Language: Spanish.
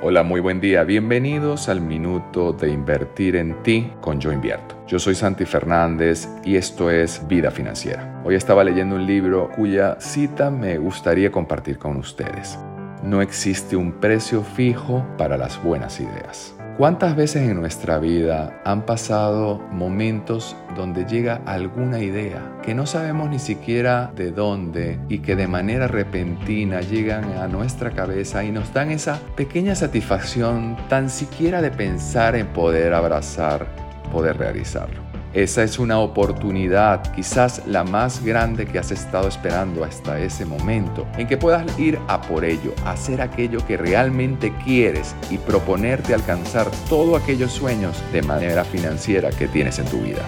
Hola, muy buen día. Bienvenidos al minuto de invertir en ti con Yo Invierto. Yo soy Santi Fernández y esto es Vida Financiera. Hoy estaba leyendo un libro cuya cita me gustaría compartir con ustedes. No existe un precio fijo para las buenas ideas. ¿Cuántas veces en nuestra vida han pasado momentos donde llega alguna idea que no sabemos ni siquiera de dónde y que de manera repentina llegan a nuestra cabeza y nos dan esa pequeña satisfacción tan siquiera de pensar en poder abrazar, poder realizarlo? Esa es una oportunidad, quizás la más grande que has estado esperando hasta ese momento, en que puedas ir a por ello, hacer aquello que realmente quieres y proponerte alcanzar todos aquellos sueños de manera financiera que tienes en tu vida.